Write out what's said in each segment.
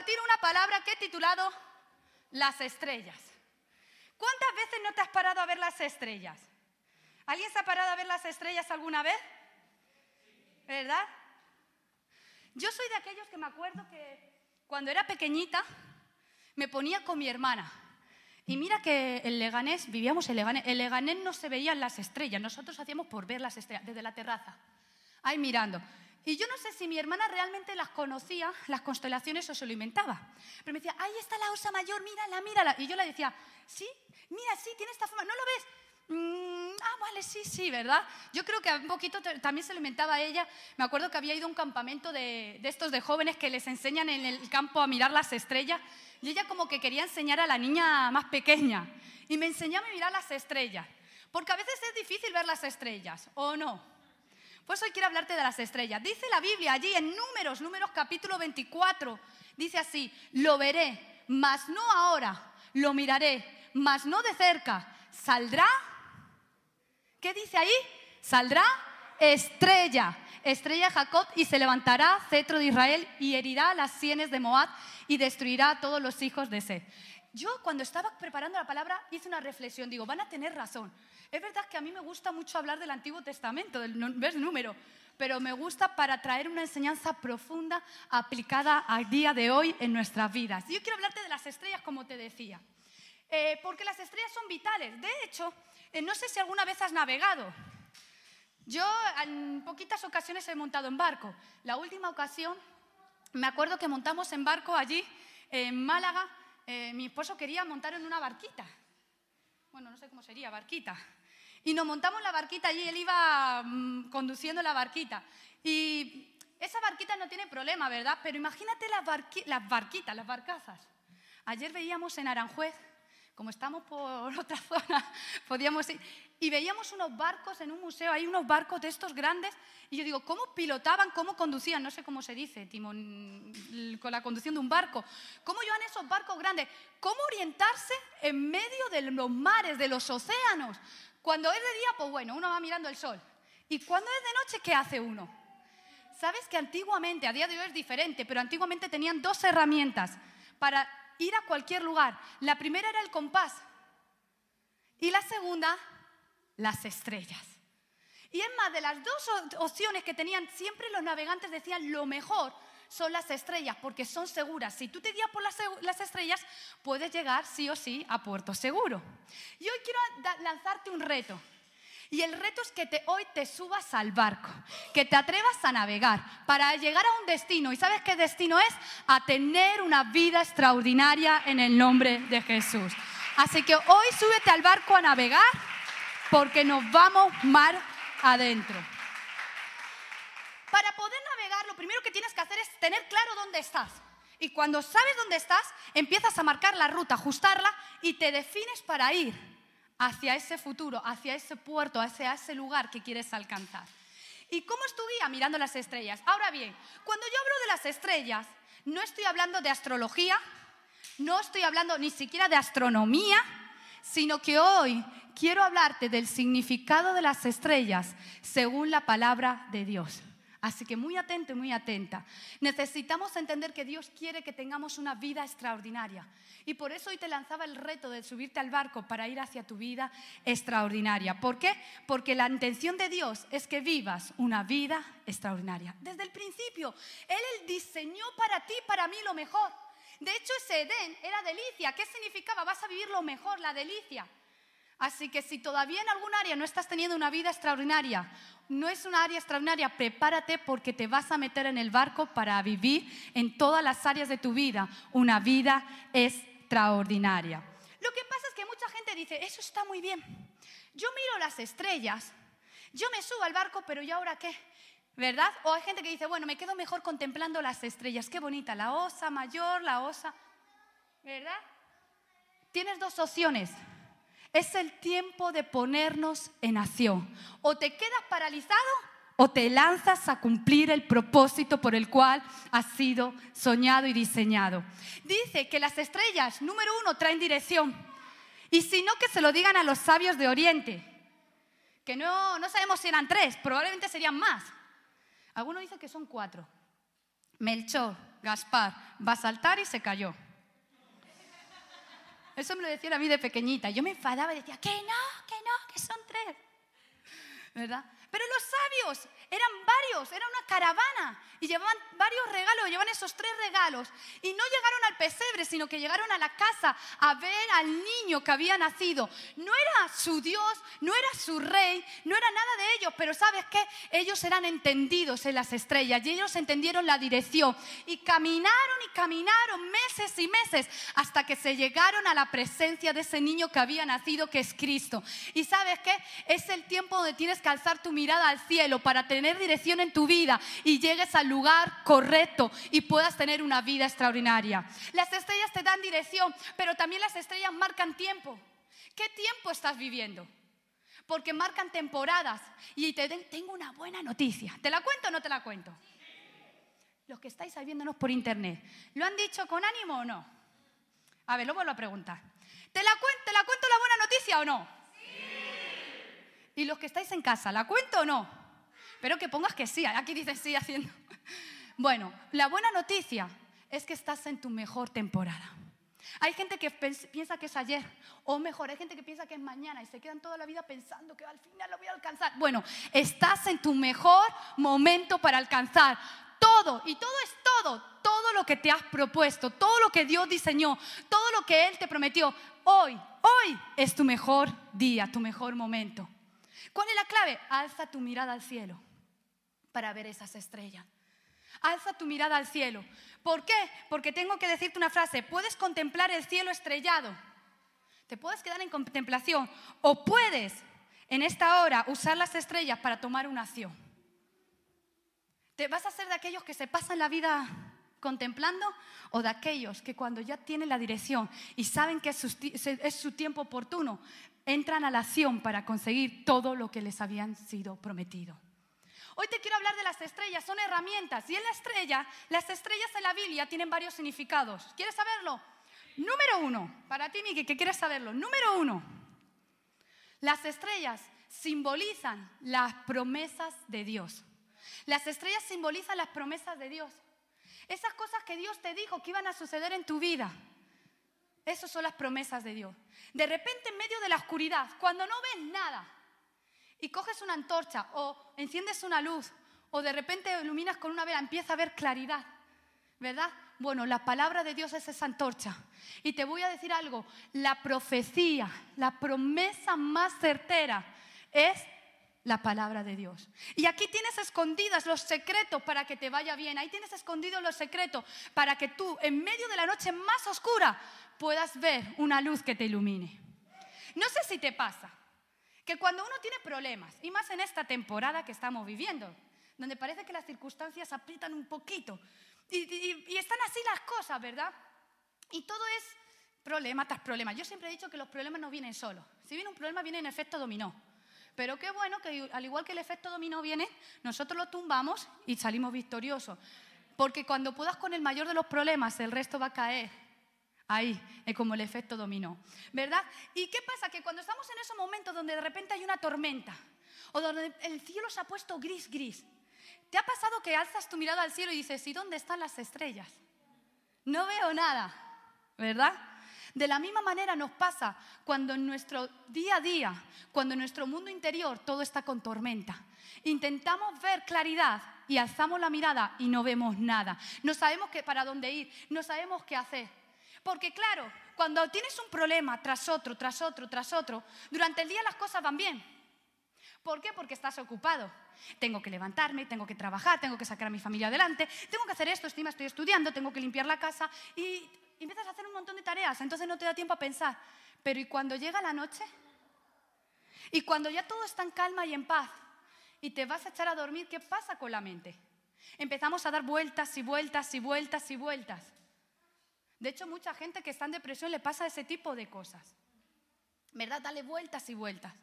compartir una palabra que he titulado Las estrellas. ¿Cuántas veces no te has parado a ver las estrellas? ¿Alguien se ha parado a ver las estrellas alguna vez? ¿Verdad? Yo soy de aquellos que me acuerdo que cuando era pequeñita me ponía con mi hermana. Y mira que el Leganés, vivíamos en Leganés, el Leganés no se veían las estrellas, nosotros hacíamos por ver las estrellas desde la terraza, ahí mirando. Y yo no sé si mi hermana realmente las conocía, las constelaciones, o se lo inventaba. Pero me decía, ahí está la osa mayor, mírala, mírala. Y yo le decía, sí, mira, sí, tiene esta forma, ¿no lo ves? Mm, ah, vale, sí, sí, ¿verdad? Yo creo que un poquito también se lo inventaba ella. Me acuerdo que había ido a un campamento de, de estos de jóvenes que les enseñan en el campo a mirar las estrellas. Y ella como que quería enseñar a la niña más pequeña. Y me enseñaba a mirar las estrellas. Porque a veces es difícil ver las estrellas, ¿o no? Pues hoy quiero hablarte de las estrellas. Dice la Biblia allí en Números, Números capítulo 24, dice así, lo veré, mas no ahora, lo miraré, mas no de cerca. ¿Saldrá? ¿Qué dice ahí? ¿Saldrá? Estrella, estrella de Jacob y se levantará cetro de Israel y herirá las sienes de Moab y destruirá a todos los hijos de Seth. Yo cuando estaba preparando la palabra hice una reflexión, digo, van a tener razón. Es verdad que a mí me gusta mucho hablar del Antiguo Testamento, del número, pero me gusta para traer una enseñanza profunda aplicada al día de hoy en nuestras vidas. Yo quiero hablarte de las estrellas, como te decía, eh, porque las estrellas son vitales. De hecho, eh, no sé si alguna vez has navegado. Yo en poquitas ocasiones he montado en barco. La última ocasión, me acuerdo que montamos en barco allí, en Málaga. Eh, mi esposo quería montar en una barquita. Bueno, no sé cómo sería, barquita. Y nos montamos la barquita y él iba mm, conduciendo la barquita. Y esa barquita no tiene problema, ¿verdad? Pero imagínate las, las barquitas, las barcazas. Ayer veíamos en Aranjuez, como estamos por otra zona, podíamos ir, y veíamos unos barcos en un museo, hay unos barcos de estos grandes, y yo digo, ¿cómo pilotaban, cómo conducían? No sé cómo se dice, timón, con la conducción de un barco. ¿Cómo llevan esos barcos grandes? ¿Cómo orientarse en medio de los mares, de los océanos? Cuando es de día, pues bueno, uno va mirando el sol. Y cuando es de noche, ¿qué hace uno? Sabes que antiguamente, a día de hoy es diferente, pero antiguamente tenían dos herramientas para ir a cualquier lugar. La primera era el compás y la segunda, las estrellas. Y es más, de las dos opciones que tenían, siempre los navegantes decían lo mejor son las estrellas, porque son seguras. Si tú te guías por las, estrellas, puedes llegar sí o sí a puerto seguro. Y hoy quiero lanzarte un reto. Y el reto es que te, hoy te subas al barco, que te atrevas a navegar para llegar a un destino. ¿Y sabes qué destino es? A tener una vida extraordinaria en el nombre de Jesús. Así que hoy súbete al barco a navegar porque nos vamos mar adentro. Para poder navegar, lo primero que tienes que hacer es tener claro dónde estás. Y cuando sabes dónde estás, empiezas a marcar la ruta, ajustarla y te defines para ir hacia ese futuro, hacia ese puerto, hacia ese lugar que quieres alcanzar. ¿Y cómo es tu guía? Mirando las estrellas. Ahora bien, cuando yo hablo de las estrellas, no estoy hablando de astrología, no estoy hablando ni siquiera de astronomía, sino que hoy quiero hablarte del significado de las estrellas según la palabra de Dios. Así que muy atento y muy atenta. Necesitamos entender que Dios quiere que tengamos una vida extraordinaria. Y por eso hoy te lanzaba el reto de subirte al barco para ir hacia tu vida extraordinaria. ¿Por qué? Porque la intención de Dios es que vivas una vida extraordinaria. Desde el principio, Él diseñó para ti, para mí lo mejor. De hecho, ese Edén era delicia. ¿Qué significaba? Vas a vivir lo mejor, la delicia. Así que si todavía en algún área no estás teniendo una vida extraordinaria, no es una área extraordinaria, prepárate porque te vas a meter en el barco para vivir en todas las áreas de tu vida una vida extraordinaria. Lo que pasa es que mucha gente dice, eso está muy bien. Yo miro las estrellas, yo me subo al barco, pero ¿y ahora qué? ¿Verdad? O hay gente que dice, bueno, me quedo mejor contemplando las estrellas. Qué bonita, la osa mayor, la osa. ¿Verdad? Tienes dos opciones. Es el tiempo de ponernos en acción. O te quedas paralizado o te lanzas a cumplir el propósito por el cual has sido soñado y diseñado. Dice que las estrellas, número uno, traen dirección. Y si no, que se lo digan a los sabios de Oriente. Que no, no sabemos si eran tres, probablemente serían más. Algunos dicen que son cuatro. Melchor, Gaspar va a saltar y se cayó. Eso me lo decían a mí de pequeñita. Yo me enfadaba y decía, que no, que no, que son tres. ¿Verdad? Pero los sabios eran varios, era una caravana y llevaban varios regalos, llevaban esos tres regalos. Y no llegaron al pesebre, sino que llegaron a la casa a ver al niño que había nacido. No era su Dios, no era su rey, no era nada de ellos, pero ¿sabes qué? Ellos eran entendidos en las estrellas y ellos entendieron la dirección. Y caminaron y caminaron meses y meses hasta que se llegaron a la presencia de ese niño que había nacido, que es Cristo. Y ¿sabes qué? Es el tiempo donde tienes que alzar tu mirada al cielo para tener dirección en tu vida y llegues al lugar correcto y puedas tener una vida extraordinaria. Las estrellas te dan dirección, pero también las estrellas marcan tiempo. ¿Qué tiempo estás viviendo? Porque marcan temporadas. Y te tengo una buena noticia. ¿Te la cuento o no te la cuento? Los que estáis viéndonos por internet, ¿lo han dicho con ánimo o no? A ver, lo vuelvo a preguntar. ¿Te la, ¿Te la cuento la buena noticia o no? Y los que estáis en casa, ¿la cuento o no? Pero que pongas que sí, aquí dices sí haciendo. Bueno, la buena noticia es que estás en tu mejor temporada. Hay gente que piensa que es ayer, o mejor, hay gente que piensa que es mañana y se quedan toda la vida pensando que al final lo voy a alcanzar. Bueno, estás en tu mejor momento para alcanzar todo, y todo es todo, todo lo que te has propuesto, todo lo que Dios diseñó, todo lo que Él te prometió. Hoy, hoy es tu mejor día, tu mejor momento. ¿Cuál es la clave? Alza tu mirada al cielo para ver esas estrellas. Alza tu mirada al cielo. ¿Por qué? Porque tengo que decirte una frase. Puedes contemplar el cielo estrellado. Te puedes quedar en contemplación. O puedes, en esta hora, usar las estrellas para tomar una acción. ¿Te vas a ser de aquellos que se pasan la vida contemplando o de aquellos que cuando ya tienen la dirección y saben que es su, tiempo oportuno, entran a la acción para conseguir todo lo que les habían sido prometido. Hoy te quiero hablar de las estrellas, son herramientas. Y en la estrella, las estrellas en la Biblia tienen varios significados. ¿Quieres saberlo? Número uno, para ti, Miki, que quieres saberlo. Número uno, las estrellas simbolizan las promesas de Dios. Las estrellas simbolizan las promesas de Dios. Esas cosas que Dios te dijo que iban a suceder en tu vida. Esas son las promesas de Dios. De repente en medio de la oscuridad, cuando no ves nada, y coges una antorcha o enciendes una luz o de repente iluminas con una vela, empieza a ver claridad, ¿verdad? Bueno, la palabra de Dios es esa antorcha. Y te voy a decir algo, la profecía, la promesa más certera es la palabra de Dios. Y aquí tienes escondidas los secretos para que te vaya bien. Ahí tienes escondidos los secretos para que tú, en medio de la noche más oscura, puedas ver una luz que te ilumine. No sé si te pasa, que cuando uno tiene problemas, y más en esta temporada que estamos viviendo, donde parece que las circunstancias aprietan un poquito, y, están así las cosas, ¿verdad? Y todo es problema tras problema. Yo siempre he dicho que los problemas no vienen solos. Si viene un problema, viene en efecto dominó. Pero qué bueno que al igual que el efecto dominó viene, nosotros lo tumbamos y salimos victoriosos. Porque cuando puedas con el mayor de los problemas, el resto va a caer Ahí es como el efecto dominó, ¿verdad? ¿Y qué pasa? Que cuando estamos en esos momentos donde de repente hay una tormenta o donde el cielo se ha puesto gris, gris, ¿te ha pasado que alzas tu mirada al cielo y dices, ¿y dónde están las estrellas? No veo nada, ¿verdad? De la misma manera nos pasa cuando en nuestro día a día, cuando en nuestro mundo interior todo está con tormenta. Intentamos ver claridad y alzamos la mirada y no vemos nada. No sabemos para dónde ir, no sabemos qué hacer. Porque claro, cuando tienes un problema tras otro, tras otro, tras otro, durante el día las cosas van bien. ¿Por qué? Porque estás ocupado. Tengo que levantarme, tengo que trabajar, tengo que sacar a mi familia adelante, tengo que hacer esto, encima estoy estudiando, tengo que limpiar la casa y empiezas a hacer un montón de tareas, entonces no te da tiempo a pensar. Pero ¿y cuando llega la noche? Y cuando ya todo está en calma y en paz y te vas a echar a dormir, ¿qué pasa con la mente? Empezamos a dar vueltas y vueltas y vueltas y vueltas. De hecho, mucha gente que está en depresión le pasa ese tipo de cosas. ¿Verdad? Dale vueltas y vueltas.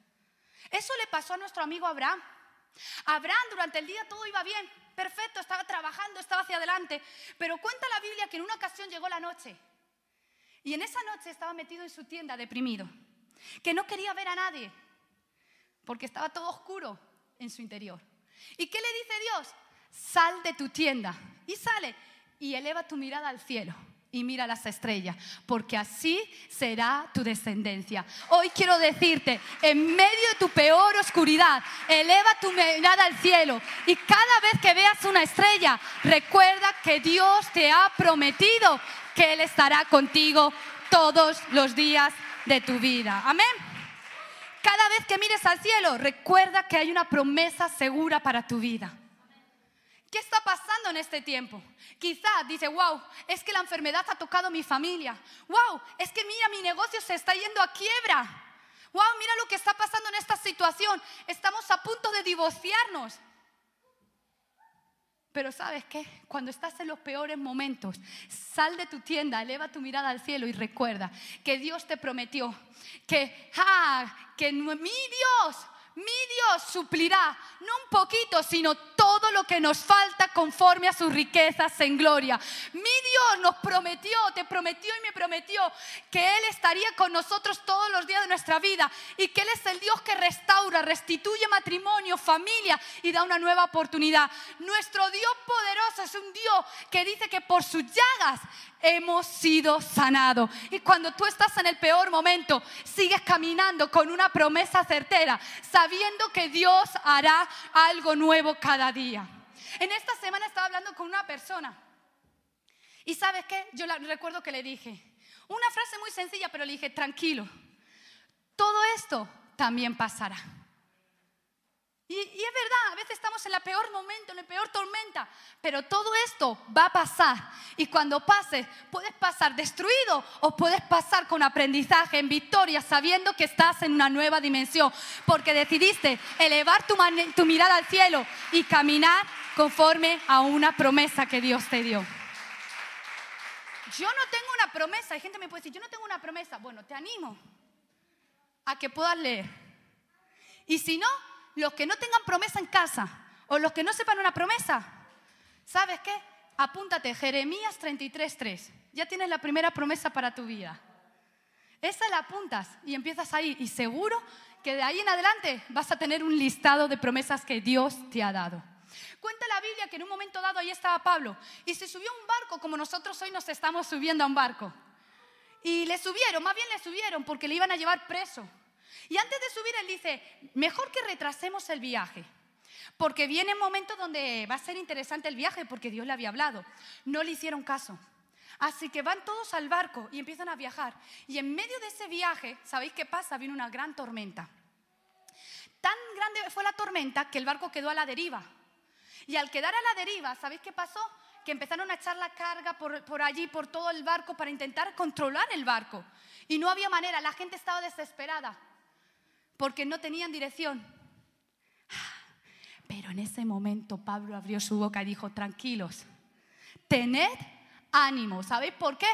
Eso le pasó a nuestro amigo Abraham. Abraham durante el día todo iba bien, perfecto, estaba trabajando, estaba hacia adelante, pero cuenta la Biblia que en una ocasión llegó la noche y en esa noche estaba metido en su tienda deprimido, que no quería ver a nadie porque estaba todo oscuro en su interior. ¿Y qué le dice Dios? Sal de tu tienda. Y sale y eleva tu mirada al cielo y mira las estrellas, porque así será tu descendencia. Hoy quiero decirte, en medio de tu peor oscuridad, eleva tu mirada al cielo y cada vez que veas una estrella, recuerda que Dios te ha prometido que Él estará contigo todos los días de tu vida. Amén. Cada vez que mires al cielo, recuerda que hay una promesa segura para tu vida. ¿Qué está pasando en este tiempo? Quizá dice, wow, es que la enfermedad ha tocado mi familia. Wow, es que mira, mi negocio se está yendo a quiebra. Wow, mira lo que está pasando en esta situación. Estamos a punto de divorciarnos. Pero sabes qué? Cuando estás en los peores momentos, sal de tu tienda, eleva tu mirada al cielo y recuerda que Dios te prometió que, ah, que mi Dios mi Dios suplirá, no un poquito, sino todo lo que nos falta conforme a sus riquezas en gloria. Mi Dios nos prometió, te prometió y me prometió que Él estaría con nosotros todos los días de nuestra vida y que Él es el Dios que restaura, restituye matrimonio, familia y da una nueva oportunidad. Nuestro Dios poderoso es un Dios que dice que por sus llagas hemos sido sanados. Y cuando tú estás en el peor momento, sigues caminando con una promesa certera, sabiendo que Dios hará algo nuevo cada día. En esta semana estaba hablando con una persona. Y sabes qué? Yo recuerdo que le dije, una frase muy sencilla, pero le dije, tranquilo, todo esto también pasará. Y, es verdad, a veces estamos en el peor momento, en la peor tormenta, pero todo esto va a pasar. Y cuando pase, puedes pasar destruido o puedes pasar con aprendizaje, en victoria, sabiendo que estás en una nueva dimensión, porque decidiste elevar tu, tu mirada al cielo y caminar conforme a una promesa que Dios te dio. Yo no tengo una promesa, hay gente que me puede decir, yo no tengo una promesa. Bueno, te animo a que puedas leer. Y si no, los que no tengan promesa en casa o los que no sepan una promesa, ¿sabes qué? Apúntate, Jeremías 33.3. Ya tienes la primera promesa para tu vida. Esa la apuntas y empiezas ahí y seguro que de ahí en adelante vas a tener un listado de promesas que Dios te ha dado. Cuenta la Biblia que en un momento dado ahí estaba Pablo y se subió a un barco como nosotros hoy nos estamos subiendo a un barco. Y le subieron, más bien le subieron porque le iban a llevar preso. Y antes de subir, él dice, mejor que retrasemos el viaje, porque viene un momento donde va a ser interesante el viaje, porque Dios le había hablado. No le hicieron caso. Así que van todos al barco y empiezan a viajar. Y en medio de ese viaje, ¿sabéis qué pasa? Viene una gran tormenta. Tan grande fue la tormenta que el barco quedó a la deriva. Y al quedar a la deriva, ¿sabéis qué pasó? Que empezaron a echar la carga por, por allí, por todo el barco, para intentar controlar el barco. Y no había manera, la gente estaba desesperada porque no tenían dirección. Pero en ese momento Pablo abrió su boca y dijo, tranquilos, tened ánimo. ¿Sabéis por qué?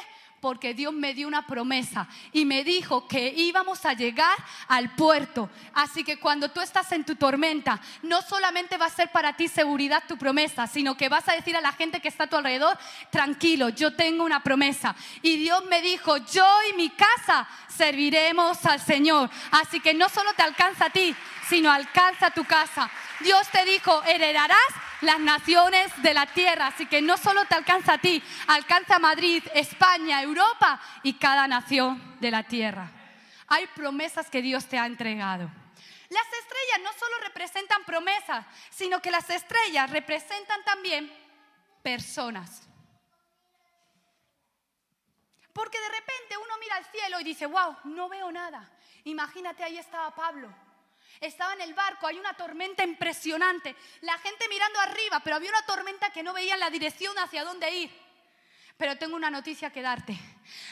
Porque Dios me dio una promesa y me dijo que íbamos a llegar al puerto. Así que cuando tú estás en tu tormenta, no solamente va a ser para ti seguridad tu promesa, sino que vas a decir a la gente que está a tu alrededor, tranquilo, yo tengo una promesa. Y Dios me dijo, yo y mi casa serviremos al Señor. Así que no solo te alcanza a ti, sino alcanza a tu casa. Dios te dijo, heredarás las naciones de la tierra. Así que no solo te alcanza a ti, alcanza a Madrid, España, Europa y cada nación de la tierra. Hay promesas que Dios te ha entregado. Las estrellas no solo representan promesas, sino que las estrellas representan también personas. Porque de repente uno mira al cielo y dice, wow, no veo nada. Imagínate, ahí estaba Pablo estaba en el barco, hay una tormenta impresionante, la gente mirando arriba, pero había una tormenta que no veía la dirección hacia dónde ir. Pero tengo una noticia que darte.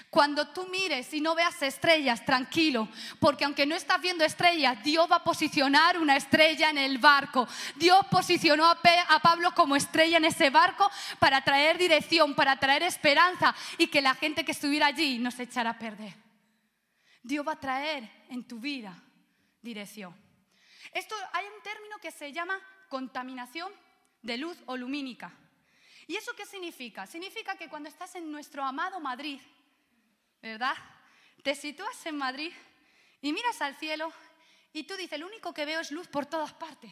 Cuando tú mires y no veas estrellas, tranquilo, porque aunque no estás viendo estrellas, Dios va a posicionar una estrella en el barco. Dios posicionó a Pablo como estrella en ese barco para traer dirección, para traer esperanza y que la gente que estuviera allí no se echara a perder. Dios va a traer en tu vida dirección. Esto hay un término que se llama contaminación de luz o lumínica. ¿Y eso qué significa? Significa que cuando estás en nuestro amado Madrid, ¿verdad? Te sitúas en Madrid y miras al cielo y tú dices, lo único que veo es luz por todas partes.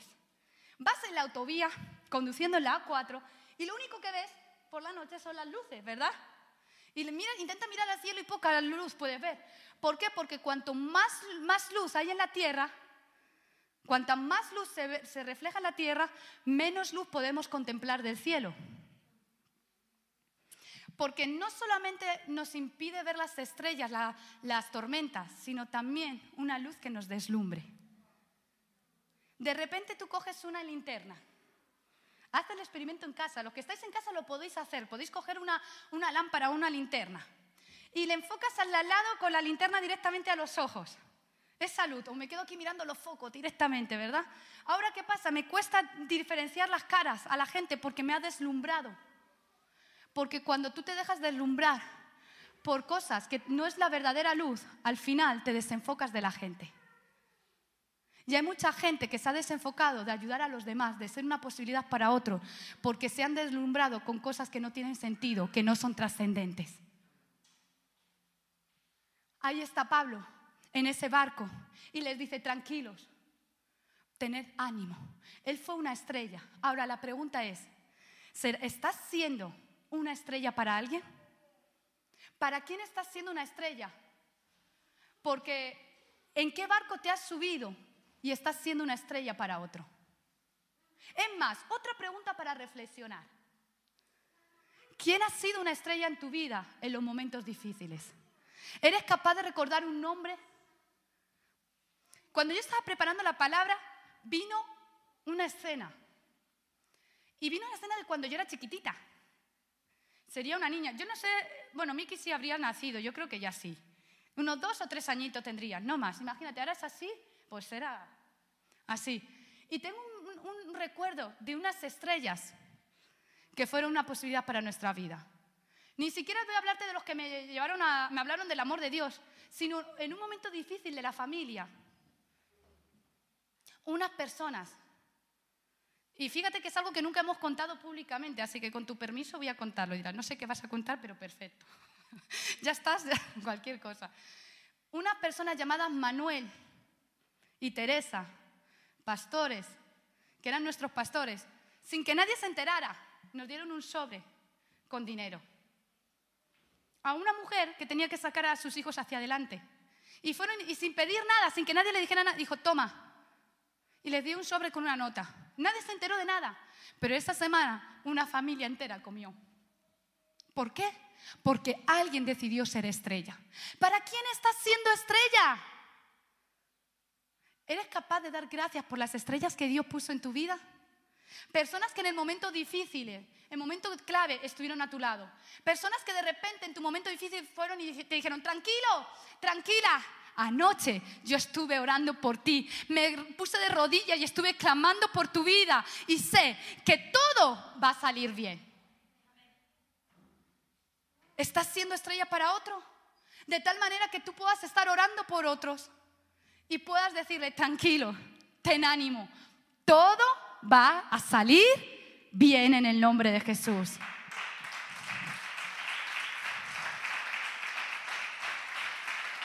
Vas en la autovía conduciendo en la A4 y lo único que ves por la noche son las luces, ¿verdad? Y intenta mirar al cielo y poca luz puedes ver. ¿Por qué? Porque cuanto más, más luz hay en la tierra, cuanta más luz se, refleja en la tierra, menos luz podemos contemplar del cielo. Porque no solamente nos impide ver las estrellas, las tormentas, sino también una luz que nos deslumbre. De repente tú coges una linterna Haz el experimento en casa. Los que estáis en casa lo podéis hacer. Podéis coger una, una lámpara o una linterna y le enfocas al lado con la linterna directamente a los ojos. Es salud. O me quedo aquí mirando los focos directamente, ¿verdad? Ahora, ¿qué pasa? Me cuesta diferenciar las caras a la gente porque me ha deslumbrado. Porque cuando tú te dejas deslumbrar por cosas que no es la verdadera luz, al final te desenfocas de la gente. Y hay mucha gente que se ha desenfocado de ayudar a los demás, de ser una posibilidad para otro, porque se han deslumbrado con cosas que no tienen sentido, que no son trascendentes. Ahí está Pablo, en ese barco, y les dice, tranquilos, tened ánimo. Él fue una estrella. Ahora la pregunta es, ¿estás siendo una estrella para alguien? ¿Para quién estás siendo una estrella? Porque ¿en qué barco te has subido? y estás siendo una estrella para otro. Es más, otra pregunta para reflexionar. ¿Quién ha sido una estrella en tu vida en los momentos difíciles? ¿Eres capaz de recordar un nombre? Cuando yo estaba preparando la palabra, vino una escena. Y vino una escena de cuando yo era chiquitita. Sería una niña. Yo no sé, bueno, Miki sí habría nacido, yo creo que ya sí. Unos dos o tres añitos tendría, no más. Imagínate, ahora es así pues era así. Y tengo un, recuerdo de unas estrellas que fueron una posibilidad para nuestra vida. Ni siquiera voy a hablarte de los que me llevaron a, me hablaron del amor de Dios, sino en un momento difícil de la familia. Unas personas. Y fíjate que es algo que nunca hemos contado públicamente, así que con tu permiso voy a contarlo. Dirás, no sé qué vas a contar, pero perfecto. ya estás, cualquier cosa. Una persona llamada Manuel y Teresa, pastores, que eran nuestros pastores, sin que nadie se enterara, nos dieron un sobre con dinero. A una mujer que tenía que sacar a sus hijos hacia adelante. Y, fueron, y sin pedir nada, sin que nadie le dijera nada, dijo, toma. Y les dio un sobre con una nota. Nadie se enteró de nada. Pero esa semana una familia entera comió. ¿Por qué? Porque alguien decidió ser estrella. ¿Para quién estás siendo estrella? ¿Eres capaz de dar gracias por las estrellas que Dios puso en tu vida? Personas que en el momento difícil, en el momento clave, estuvieron a tu lado. Personas que de repente en tu momento difícil fueron y te dijeron, tranquilo, tranquila. Anoche yo estuve orando por ti, me puse de rodillas y estuve clamando por tu vida y sé que todo va a salir bien. ¿Estás siendo estrella para otro? De tal manera que tú puedas estar orando por otros y puedas decirle, tranquilo, ten ánimo, todo va a salir bien en el nombre de Jesús.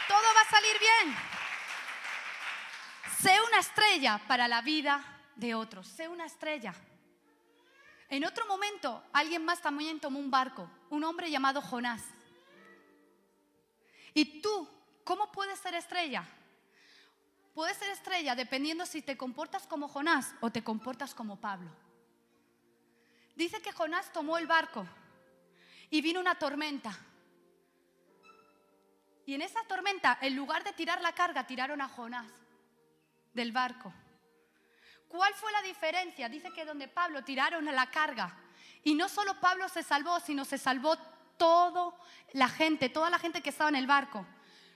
Todo va a salir bien. Sé una estrella para la vida de otros, sé una estrella. En otro momento, alguien más también tomó un barco, un hombre llamado Jonás. ¿Y tú cómo puedes ser estrella? Puedes ser estrella dependiendo si te comportas como Jonás o te comportas como Pablo. Dice que Jonás tomó el barco y vino una tormenta. Y en esa tormenta, en lugar de tirar la carga, tiraron a Jonás del barco. ¿Cuál fue la diferencia? Dice que donde Pablo tiraron la carga. Y no solo Pablo se salvó, sino se salvó toda la gente, toda la gente que estaba en el barco.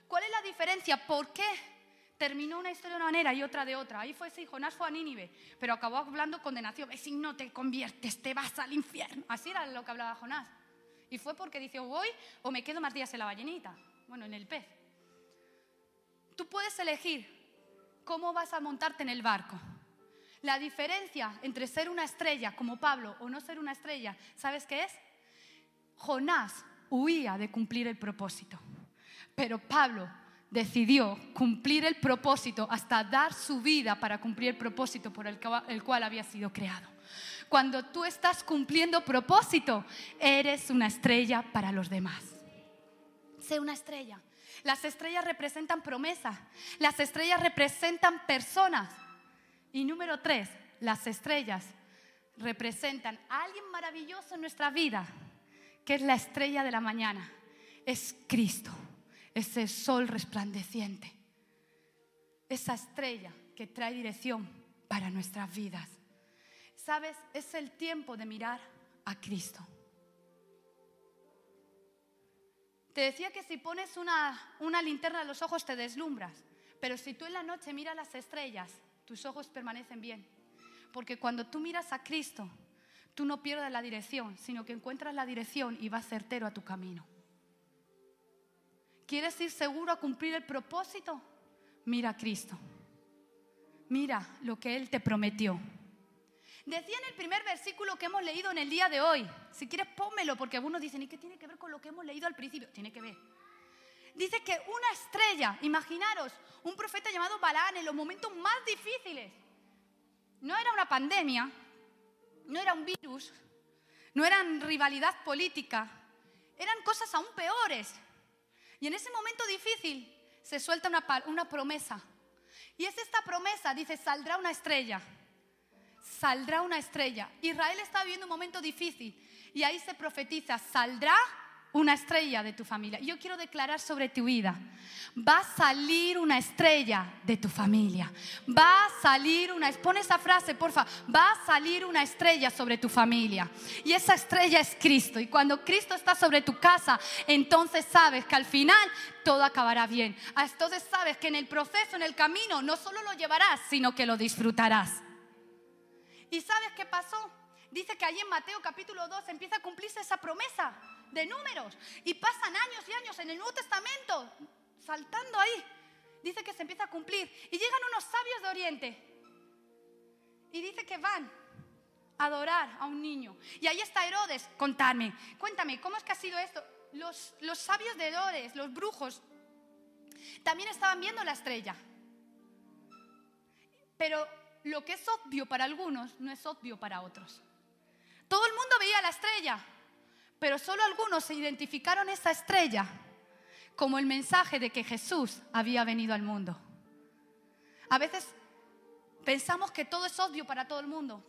¿Cuál es la diferencia? ¿Por qué? terminó una historia de una manera y otra de otra. Ahí fue, sí, Jonás fue a Nínive, pero acabó hablando condenación. Si no te conviertes, te vas al infierno. Así era lo que hablaba Jonás. Y fue porque dice, o voy o me quedo más días en la ballenita, bueno, en el pez. Tú puedes elegir cómo vas a montarte en el barco. La diferencia entre ser una estrella como Pablo o no ser una estrella, ¿sabes qué es? Jonás huía de cumplir el propósito, pero Pablo decidió cumplir el propósito hasta dar su vida para cumplir el propósito por el cual había sido creado. Cuando tú estás cumpliendo propósito, eres una estrella para los demás. Sé una estrella. Las estrellas representan promesa. Las estrellas representan personas. Y número tres, las estrellas representan a alguien maravilloso en nuestra vida, que es la estrella de la mañana. Es Cristo, ese sol resplandeciente, esa estrella que trae dirección para nuestras vidas. ¿Sabes? Es el tiempo de mirar a Cristo. Te decía que si pones una, linterna en los ojos te deslumbras, pero si tú en la noche miras las estrellas, tus ojos permanecen bien. Porque cuando tú miras a Cristo, tú no pierdes la dirección, sino que encuentras la dirección y vas certero a tu camino. ¿Quieres ir seguro a cumplir el propósito? Mira a Cristo. Mira lo que Él te prometió. Decía en el primer versículo que hemos leído en el día de hoy. Si quieres, pónmelo, porque algunos dicen, ¿y qué tiene que ver con lo que hemos leído al principio? Tiene que ver. Dice que una estrella, imaginaros, un profeta llamado Balán en los momentos más difíciles. No era una pandemia, no era un virus, no era rivalidad política, eran cosas aún peores. Y en ese momento difícil se suelta una, una promesa. Y es esta promesa, dice, saldrá una estrella. Saldrá una estrella. Israel está viviendo un momento difícil y ahí se profetiza, saldrá una estrella de tu familia. Yo quiero declarar sobre tu vida. Va a salir una estrella de tu familia. Va a salir una, pon esa frase, porfa. Va a salir una estrella sobre tu familia. Y esa estrella es Cristo. Y cuando Cristo está sobre tu casa, entonces sabes que al final todo acabará bien. Entonces sabes que en el proceso, en el camino, no solo lo llevarás, sino que lo disfrutarás. ¿Y sabes qué pasó? Dice que allí en Mateo capítulo 2 empieza a cumplirse esa promesa de números. Y pasan años y años en el Nuevo Testamento, saltando ahí. Dice que se empieza a cumplir. Y llegan unos sabios de Oriente. Y dice que van a adorar a un niño. Y ahí está Herodes. Contadme, cuéntame, ¿cómo es que ha sido esto? Los, los sabios de Herodes, los brujos, también estaban viendo la estrella. Pero lo que es obvio para algunos no es obvio para otros. Todo el mundo veía la estrella, pero solo algunos se identificaron esa estrella como el mensaje de que Jesús había venido al mundo. A veces pensamos que todo es obvio para todo el mundo.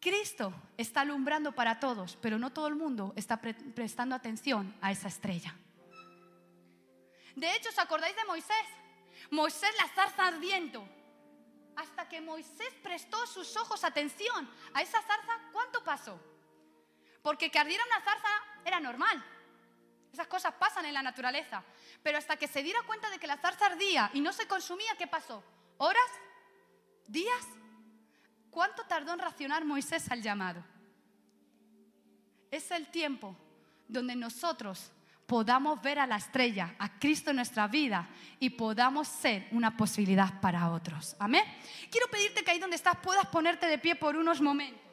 Cristo está alumbrando para todos, pero no todo el mundo está prestando atención a esa estrella. De hecho, ¿os acordáis de Moisés? Moisés la zarza ardiendo. Hasta que Moisés prestó sus ojos atención a esa zarza, ¿cuánto pasó? Porque que ardiera una zarza era normal. Esas cosas pasan en la naturaleza. Pero hasta que se diera cuenta de que la zarza ardía y no se consumía, ¿qué pasó? ¿Horas? ¿Días? ¿Cuánto tardó en racionar Moisés al llamado? Es el tiempo donde nosotros podamos ver a la estrella, a Cristo en nuestra vida y podamos ser una posibilidad para otros. Amén. Quiero pedirte que ahí donde estás puedas ponerte de pie por unos momentos.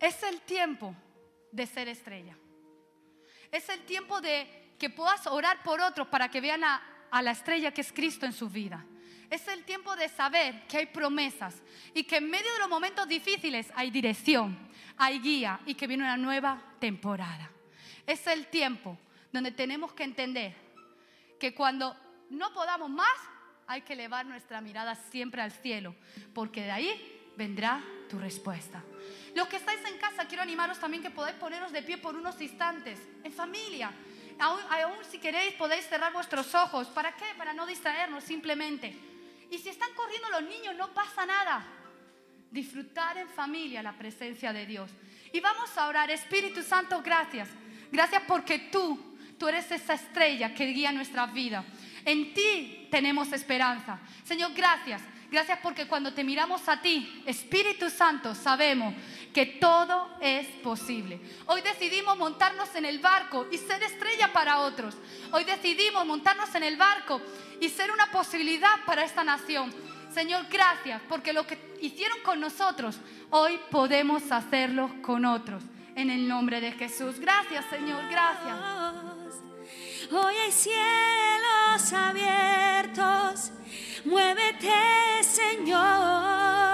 Es el tiempo de ser estrella. Es el tiempo de que puedas orar por otros para que vean a, la estrella que es Cristo en su vida. Es el tiempo de saber que hay promesas y que en medio de los momentos difíciles hay dirección, hay guía y que viene una nueva temporada. Es el tiempo donde tenemos que entender que cuando no podamos más, hay que elevar nuestra mirada siempre al cielo, porque de ahí vendrá tu respuesta. Los que estáis en casa, quiero animaros también que podáis poneros de pie por unos instantes, en familia. Aún, si queréis podéis cerrar vuestros ojos. ¿Para qué? Para no distraernos simplemente. Y si están corriendo los niños, no pasa nada. Disfrutar en familia la presencia de Dios. Y vamos a orar, Espíritu Santo, gracias. Gracias porque tú, tú eres esa estrella que guía nuestra vida. En ti tenemos esperanza. Señor, gracias. Gracias porque cuando te miramos a ti, Espíritu Santo, sabemos que todo es posible. Hoy decidimos montarnos en el barco y ser estrella para otros. Hoy decidimos montarnos en el barco y ser una posibilidad para esta nación. Señor, gracias porque lo que hicieron con nosotros, hoy podemos hacerlo con otros. En el nombre de Jesús. Gracias, Señor, gracias. Hoy hay cielos abiertos. Muévete, Señor.